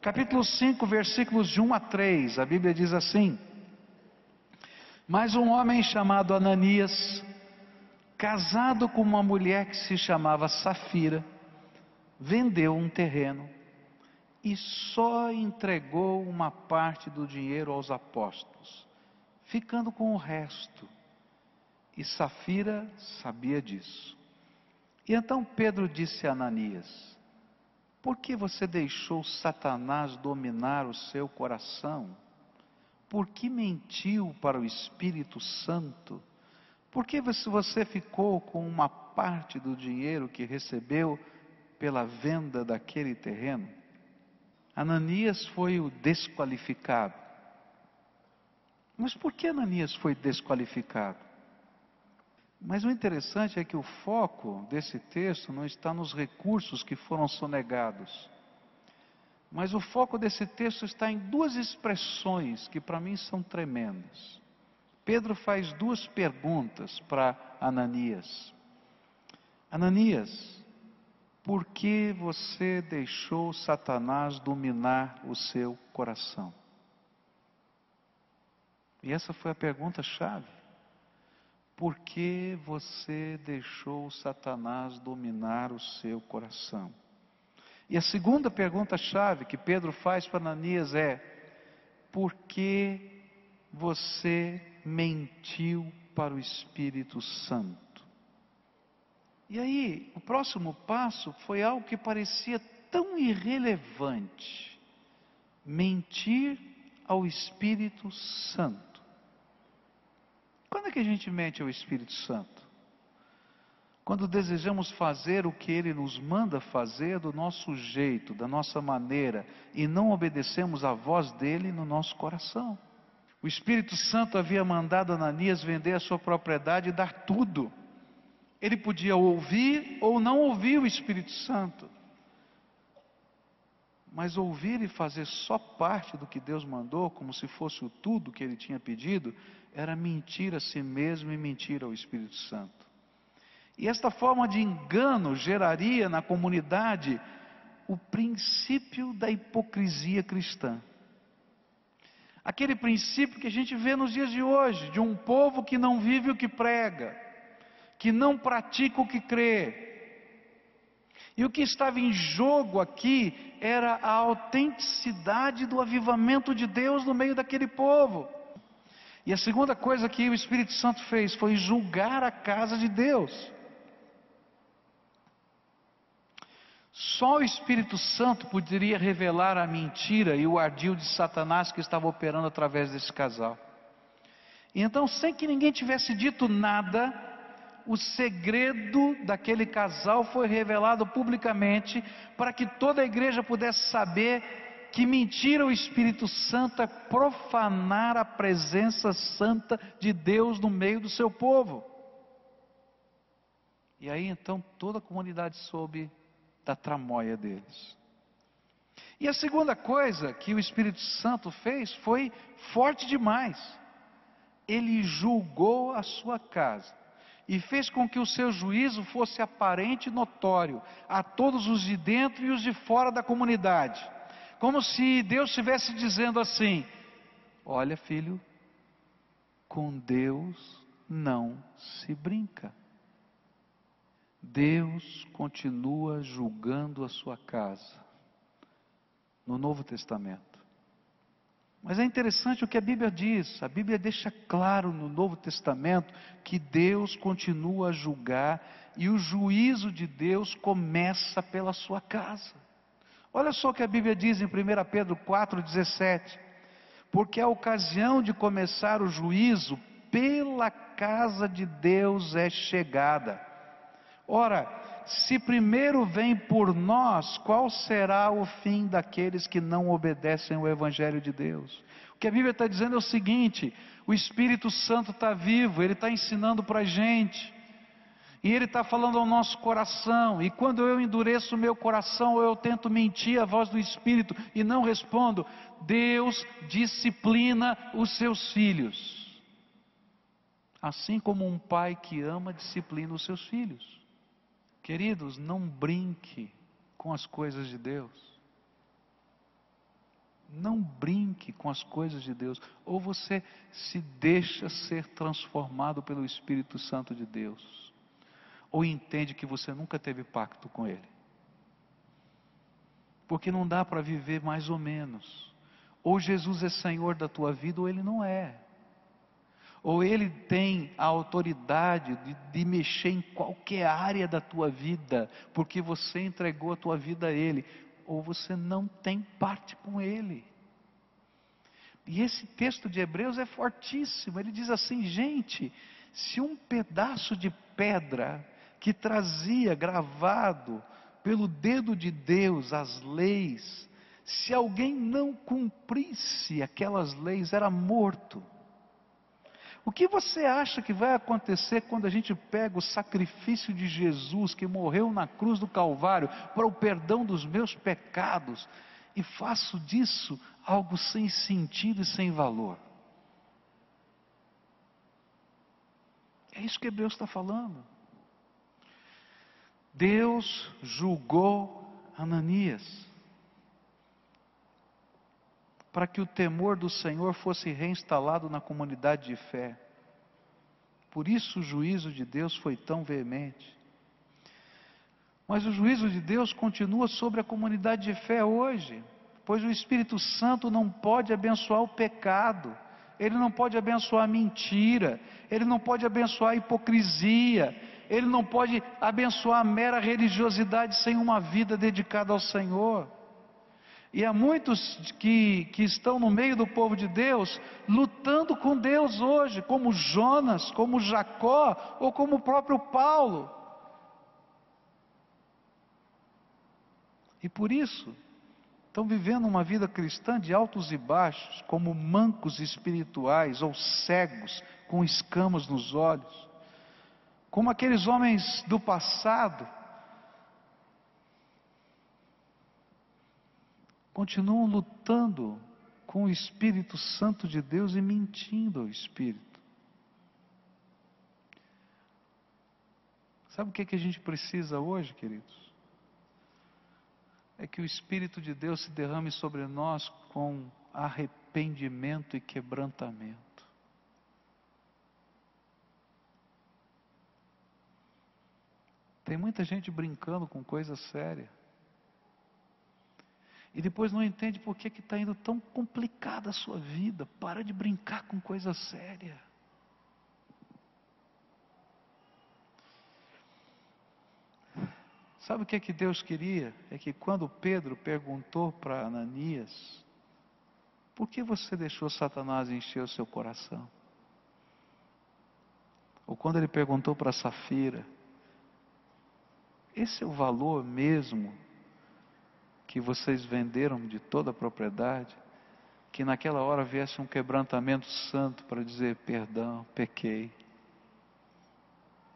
Capítulo 5, versículos de 1 a 3, a Bíblia diz assim: Mas um homem chamado Ananias, casado com uma mulher que se chamava Safira, vendeu um terreno e só entregou uma parte do dinheiro aos apóstolos, ficando com o resto. E Safira sabia disso. E então Pedro disse a Ananias: Por que você deixou Satanás dominar o seu coração? Por que mentiu para o Espírito Santo? Por que você ficou com uma parte do dinheiro que recebeu pela venda daquele terreno? Ananias foi o desqualificado. Mas por que Ananias foi desqualificado? Mas o interessante é que o foco desse texto não está nos recursos que foram sonegados. Mas o foco desse texto está em duas expressões que para mim são tremendas. Pedro faz duas perguntas para Ananias. Ananias, por que você deixou Satanás dominar o seu coração? E essa foi a pergunta chave. Por que você deixou Satanás dominar o seu coração? E a segunda pergunta chave que Pedro faz para Ananias é: por que você mentiu para o Espírito Santo. E aí, o próximo passo foi algo que parecia tão irrelevante: mentir ao Espírito Santo. Quando é que a gente mente ao Espírito Santo? Quando desejamos fazer o que ele nos manda fazer do nosso jeito, da nossa maneira, e não obedecemos à voz dele no nosso coração. O Espírito Santo havia mandado Ananias vender a sua propriedade e dar tudo. Ele podia ouvir ou não ouvir o Espírito Santo. Mas ouvir e fazer só parte do que Deus mandou, como se fosse o tudo que ele tinha pedido, era mentir a si mesmo e mentir ao Espírito Santo. E esta forma de engano geraria na comunidade o princípio da hipocrisia cristã. Aquele princípio que a gente vê nos dias de hoje, de um povo que não vive o que prega, que não pratica o que crê. E o que estava em jogo aqui era a autenticidade do avivamento de Deus no meio daquele povo. E a segunda coisa que o Espírito Santo fez foi julgar a casa de Deus. Só o Espírito Santo poderia revelar a mentira e o ardil de Satanás que estava operando através desse casal. E então, sem que ninguém tivesse dito nada, o segredo daquele casal foi revelado publicamente para que toda a igreja pudesse saber que mentira o Espírito Santo é profanar a presença santa de Deus no meio do seu povo. E aí então toda a comunidade soube da tramóia deles. E a segunda coisa que o Espírito Santo fez foi forte demais. Ele julgou a sua casa e fez com que o seu juízo fosse aparente e notório a todos os de dentro e os de fora da comunidade. Como se Deus estivesse dizendo assim: Olha, filho, com Deus não se brinca. Deus continua julgando a sua casa no Novo Testamento. Mas é interessante o que a Bíblia diz. A Bíblia deixa claro no Novo Testamento que Deus continua a julgar e o juízo de Deus começa pela sua casa. Olha só o que a Bíblia diz em 1 Pedro 4,17: Porque a ocasião de começar o juízo pela casa de Deus é chegada. Ora, se primeiro vem por nós, qual será o fim daqueles que não obedecem o Evangelho de Deus? O que a Bíblia está dizendo é o seguinte: o Espírito Santo está vivo, ele está ensinando para a gente, e ele está falando ao nosso coração, e quando eu endureço o meu coração, eu tento mentir a voz do Espírito e não respondo, Deus disciplina os seus filhos, assim como um pai que ama disciplina os seus filhos. Queridos, não brinque com as coisas de Deus. Não brinque com as coisas de Deus. Ou você se deixa ser transformado pelo Espírito Santo de Deus, ou entende que você nunca teve pacto com Ele. Porque não dá para viver mais ou menos. Ou Jesus é Senhor da tua vida, ou Ele não é. Ou Ele tem a autoridade de, de mexer em qualquer área da tua vida, porque você entregou a tua vida a Ele ou você não tem parte com Ele. E esse texto de Hebreus é fortíssimo. Ele diz assim: gente, se um pedaço de pedra que trazia gravado pelo dedo de Deus as leis, se alguém não cumprisse aquelas leis, era morto. O que você acha que vai acontecer quando a gente pega o sacrifício de Jesus, que morreu na cruz do Calvário, para o perdão dos meus pecados, e faço disso algo sem sentido e sem valor? É isso que Deus está falando. Deus julgou Ananias para que o temor do Senhor fosse reinstalado na comunidade de fé. Por isso o juízo de Deus foi tão veemente. Mas o juízo de Deus continua sobre a comunidade de fé hoje, pois o Espírito Santo não pode abençoar o pecado, ele não pode abençoar a mentira, ele não pode abençoar a hipocrisia, ele não pode abençoar a mera religiosidade sem uma vida dedicada ao Senhor. E há muitos que, que estão no meio do povo de Deus, lutando com Deus hoje, como Jonas, como Jacó, ou como o próprio Paulo. E por isso, estão vivendo uma vida cristã de altos e baixos, como mancos espirituais ou cegos, com escamas nos olhos, como aqueles homens do passado continuam lutando com o Espírito Santo de Deus e mentindo ao Espírito. Sabe o que, é que a gente precisa hoje, queridos? É que o Espírito de Deus se derrame sobre nós com arrependimento e quebrantamento. Tem muita gente brincando com coisa séria e depois não entende por que está indo tão complicada a sua vida. Para de brincar com coisa séria. Sabe o que é que Deus queria? É que quando Pedro perguntou para Ananias, por que você deixou Satanás encher o seu coração? Ou quando ele perguntou para Safira, esse é o valor mesmo que vocês venderam de toda a propriedade, que naquela hora viesse um quebrantamento santo para dizer: perdão, pequei.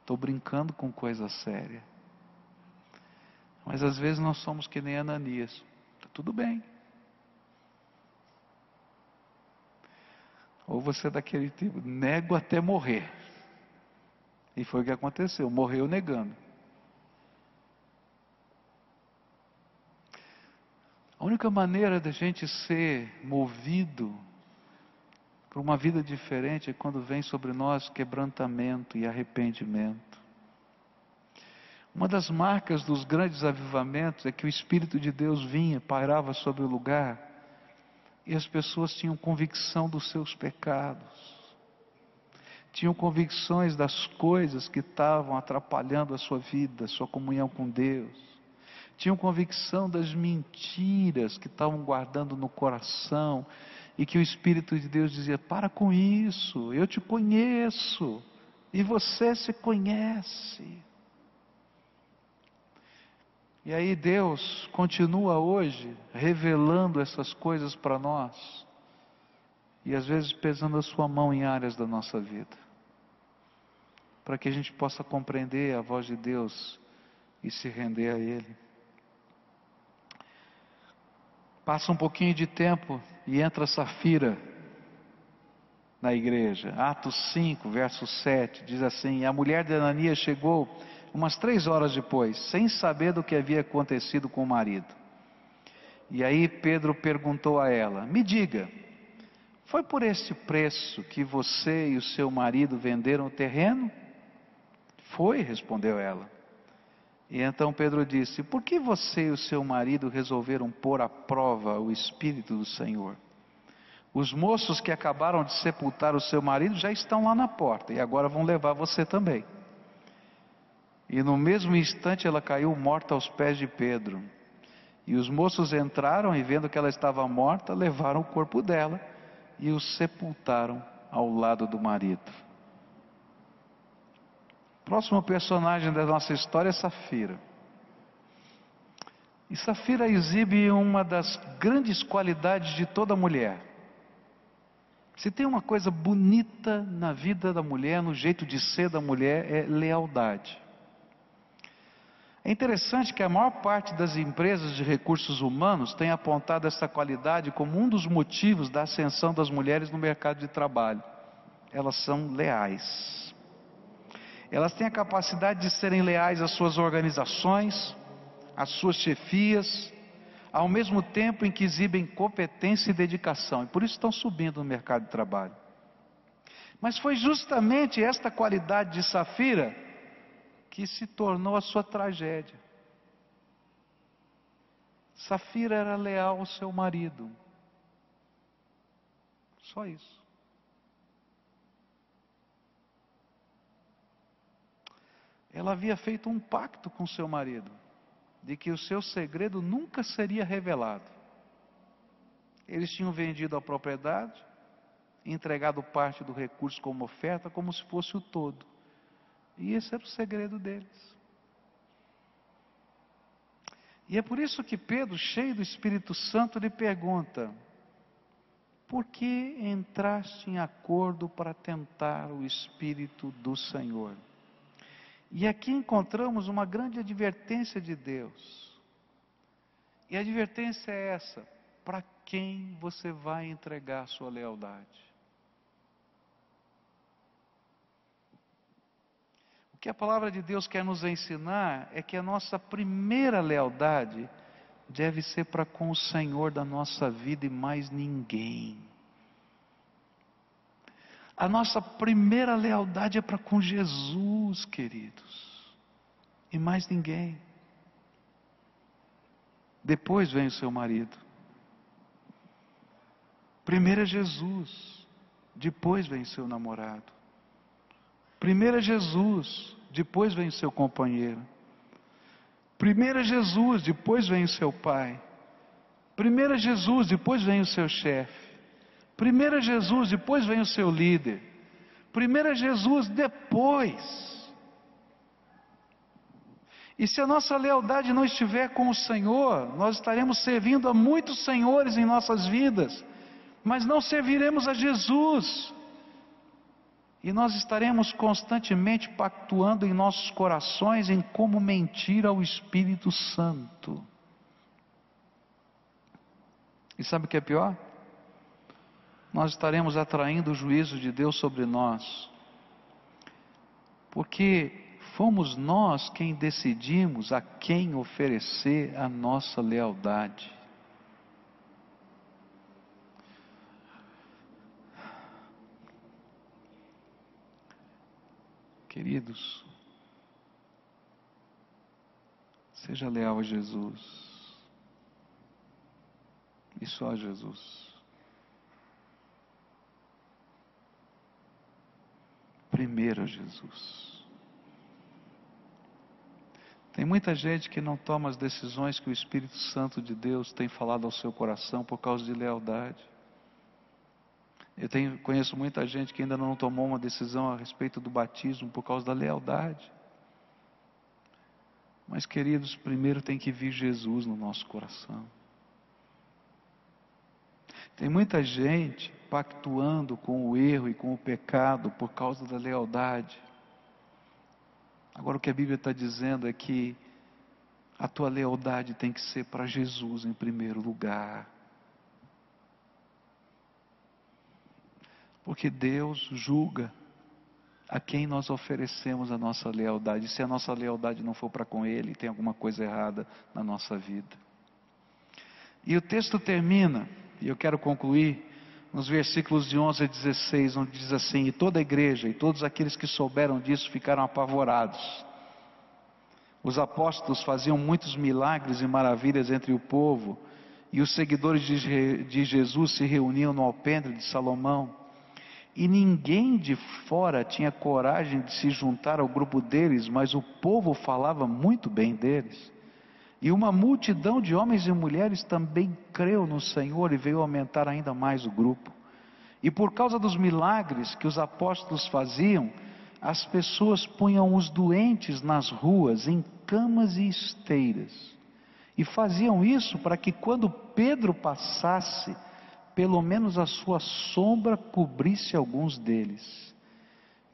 Estou brincando com coisa séria. Mas às vezes nós somos que nem Ananias. Está tudo bem. Ou você é daquele tipo, nego até morrer. E foi o que aconteceu, morreu negando. A única maneira da gente ser movido para uma vida diferente é quando vem sobre nós quebrantamento e arrependimento. Uma das marcas dos grandes avivamentos é que o Espírito de Deus vinha, pairava sobre o lugar e as pessoas tinham convicção dos seus pecados, tinham convicções das coisas que estavam atrapalhando a sua vida, a sua comunhão com Deus tinham convicção das mentiras que estavam guardando no coração e que o Espírito de Deus dizia: para com isso, eu te conheço e você se conhece. E aí Deus continua hoje revelando essas coisas para nós e às vezes pesando a sua mão em áreas da nossa vida, para que a gente possa compreender a voz de Deus e se render a Ele. Passa um pouquinho de tempo e entra Safira na igreja. Atos 5, verso 7, diz assim: A mulher de Ananias chegou umas três horas depois, sem saber do que havia acontecido com o marido. E aí Pedro perguntou a ela: Me diga, foi por este preço que você e o seu marido venderam o terreno? Foi, respondeu ela. E então Pedro disse: Por que você e o seu marido resolveram pôr à prova o Espírito do Senhor? Os moços que acabaram de sepultar o seu marido já estão lá na porta e agora vão levar você também. E no mesmo instante ela caiu morta aos pés de Pedro. E os moços entraram e, vendo que ela estava morta, levaram o corpo dela e o sepultaram ao lado do marido. Próximo personagem da nossa história é Safira. E Safira exibe uma das grandes qualidades de toda mulher. Se tem uma coisa bonita na vida da mulher, no jeito de ser da mulher, é lealdade. É interessante que a maior parte das empresas de recursos humanos tem apontado essa qualidade como um dos motivos da ascensão das mulheres no mercado de trabalho. Elas são leais. Elas têm a capacidade de serem leais às suas organizações, às suas chefias, ao mesmo tempo em que exibem competência e dedicação, e por isso estão subindo no mercado de trabalho. Mas foi justamente esta qualidade de Safira que se tornou a sua tragédia. Safira era leal ao seu marido. Só isso. Ela havia feito um pacto com seu marido de que o seu segredo nunca seria revelado. Eles tinham vendido a propriedade, entregado parte do recurso como oferta, como se fosse o todo. E esse era o segredo deles. E é por isso que Pedro, cheio do Espírito Santo, lhe pergunta: por que entraste em acordo para tentar o Espírito do Senhor? E aqui encontramos uma grande advertência de Deus. E a advertência é essa: para quem você vai entregar sua lealdade? O que a palavra de Deus quer nos ensinar é que a nossa primeira lealdade deve ser para com o Senhor da nossa vida e mais ninguém. A nossa primeira lealdade é para com Jesus, queridos, e mais ninguém. Depois vem o seu marido. Primeiro é Jesus, depois vem seu namorado. Primeiro é Jesus, depois vem seu companheiro. Primeiro é Jesus, depois vem o seu pai. Primeiro é Jesus, depois vem o seu chefe. Primeiro é Jesus, depois vem o seu líder. Primeiro é Jesus, depois. E se a nossa lealdade não estiver com o Senhor, nós estaremos servindo a muitos senhores em nossas vidas, mas não serviremos a Jesus. E nós estaremos constantemente pactuando em nossos corações em como mentir ao Espírito Santo. E sabe o que é pior? Nós estaremos atraindo o juízo de Deus sobre nós. Porque fomos nós quem decidimos a quem oferecer a nossa lealdade. Queridos, seja leal a Jesus. E só a Jesus. Primeiro a Jesus. Tem muita gente que não toma as decisões que o Espírito Santo de Deus tem falado ao seu coração por causa de lealdade. Eu tenho, conheço muita gente que ainda não tomou uma decisão a respeito do batismo por causa da lealdade. Mas, queridos, primeiro tem que vir Jesus no nosso coração. Tem muita gente pactuando com o erro e com o pecado por causa da lealdade. Agora, o que a Bíblia está dizendo é que a tua lealdade tem que ser para Jesus em primeiro lugar. Porque Deus julga a quem nós oferecemos a nossa lealdade. Se a nossa lealdade não for para com Ele, tem alguma coisa errada na nossa vida. E o texto termina, e eu quero concluir, nos versículos de 11 a 16, onde diz assim: E toda a igreja e todos aqueles que souberam disso ficaram apavorados. Os apóstolos faziam muitos milagres e maravilhas entre o povo, e os seguidores de Jesus se reuniam no alpendre de Salomão. E ninguém de fora tinha coragem de se juntar ao grupo deles, mas o povo falava muito bem deles. E uma multidão de homens e mulheres também creu no Senhor e veio aumentar ainda mais o grupo. E por causa dos milagres que os apóstolos faziam, as pessoas punham os doentes nas ruas, em camas e esteiras. E faziam isso para que quando Pedro passasse, pelo menos a sua sombra cobrisse alguns deles.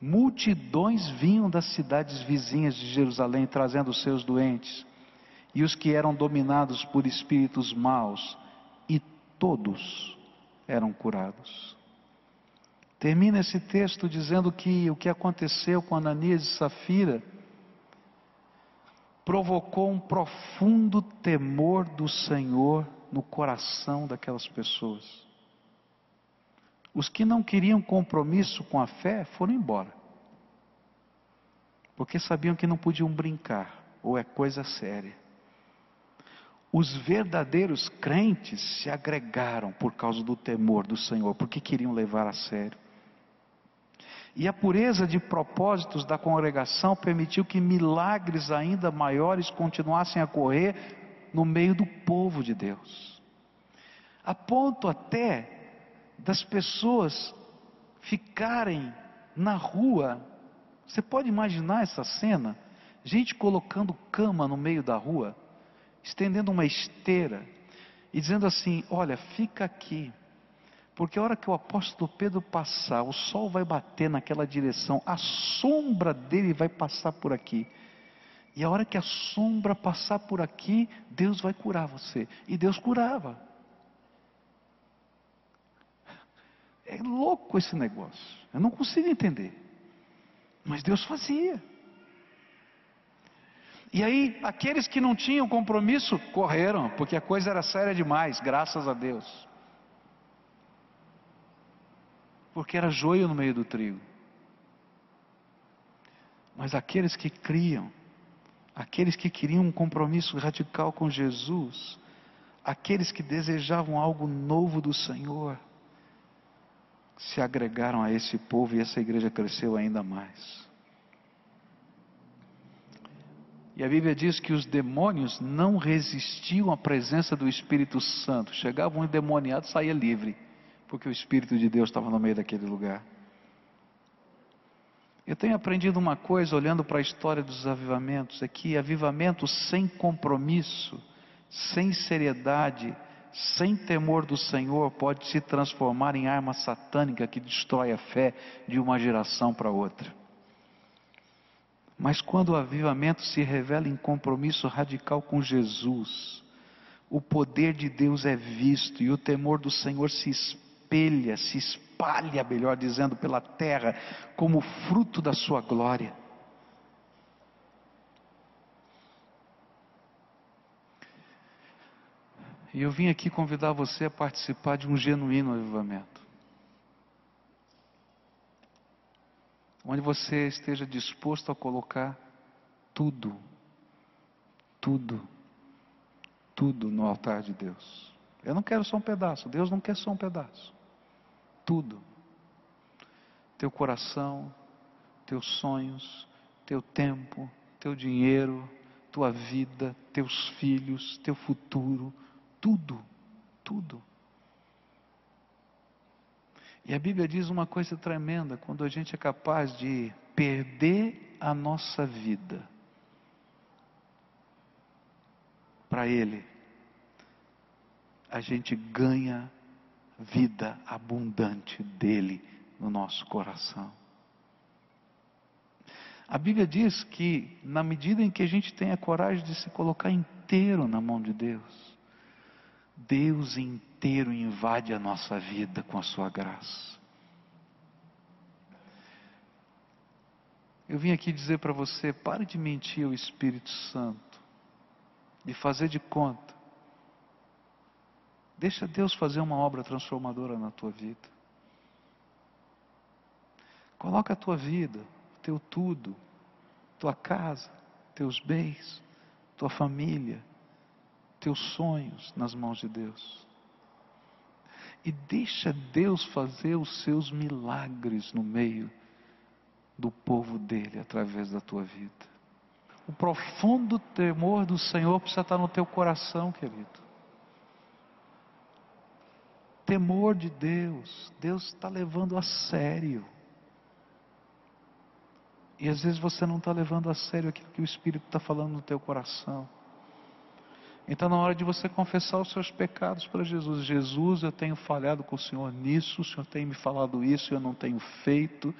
Multidões vinham das cidades vizinhas de Jerusalém trazendo seus doentes e os que eram dominados por espíritos maus, e todos eram curados. Termina esse texto dizendo que o que aconteceu com Ananias e Safira provocou um profundo temor do Senhor no coração daquelas pessoas. Os que não queriam compromisso com a fé foram embora, porque sabiam que não podiam brincar, ou é coisa séria. Os verdadeiros crentes se agregaram por causa do temor do Senhor, porque queriam levar a sério. E a pureza de propósitos da congregação permitiu que milagres ainda maiores continuassem a correr no meio do povo de Deus. A ponto até das pessoas ficarem na rua. Você pode imaginar essa cena? Gente colocando cama no meio da rua estendendo uma esteira e dizendo assim: Olha, fica aqui, porque a hora que o apóstolo Pedro passar, o sol vai bater naquela direção, a sombra dele vai passar por aqui. E a hora que a sombra passar por aqui, Deus vai curar você. E Deus curava. É louco esse negócio. Eu não consigo entender. Mas Deus fazia. E aí, aqueles que não tinham compromisso correram, porque a coisa era séria demais, graças a Deus. Porque era joio no meio do trigo. Mas aqueles que criam, aqueles que queriam um compromisso radical com Jesus, aqueles que desejavam algo novo do Senhor, se agregaram a esse povo e essa igreja cresceu ainda mais. E a Bíblia diz que os demônios não resistiam à presença do Espírito Santo. Chegava um endemoniado, saía livre, porque o Espírito de Deus estava no meio daquele lugar. Eu tenho aprendido uma coisa olhando para a história dos avivamentos: é que avivamento sem compromisso, sem seriedade, sem temor do Senhor, pode se transformar em arma satânica que destrói a fé de uma geração para outra. Mas quando o avivamento se revela em compromisso radical com Jesus, o poder de Deus é visto e o temor do Senhor se espelha, se espalha, melhor dizendo, pela terra, como fruto da sua glória. E eu vim aqui convidar você a participar de um genuíno avivamento. Onde você esteja disposto a colocar tudo, tudo, tudo no altar de Deus. Eu não quero só um pedaço, Deus não quer só um pedaço. Tudo. Teu coração, teus sonhos, teu tempo, teu dinheiro, tua vida, teus filhos, teu futuro, tudo, tudo. E a Bíblia diz uma coisa tremenda: quando a gente é capaz de perder a nossa vida para Ele, a gente ganha vida abundante dele no nosso coração. A Bíblia diz que, na medida em que a gente tem a coragem de se colocar inteiro na mão de Deus, Deus inteiro invade a nossa vida com a sua graça. Eu vim aqui dizer para você: pare de mentir ao Espírito Santo, de fazer de conta Deixa Deus fazer uma obra transformadora na tua vida. Coloca a tua vida, teu tudo, tua casa, teus bens, tua família, teus sonhos nas mãos de Deus. E deixa Deus fazer os seus milagres no meio do povo dele através da tua vida. O profundo temor do Senhor precisa estar no teu coração, querido. Temor de Deus, Deus está levando a sério. E às vezes você não está levando a sério aquilo que o Espírito está falando no teu coração. Então, na hora de você confessar os seus pecados para Jesus, Jesus, eu tenho falhado com o Senhor nisso, o Senhor tem me falado isso, eu não tenho feito,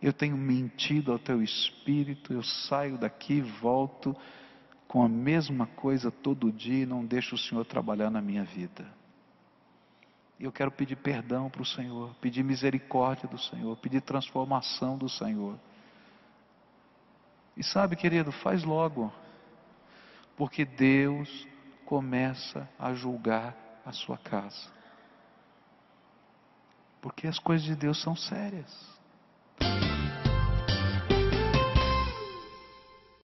eu tenho mentido ao teu espírito, eu saio daqui e volto com a mesma coisa todo dia e não deixo o Senhor trabalhar na minha vida. Eu quero pedir perdão para o Senhor, pedir misericórdia do Senhor, pedir transformação do Senhor. E sabe, querido, faz logo, porque Deus começa a julgar a sua casa. Porque as coisas de Deus são sérias.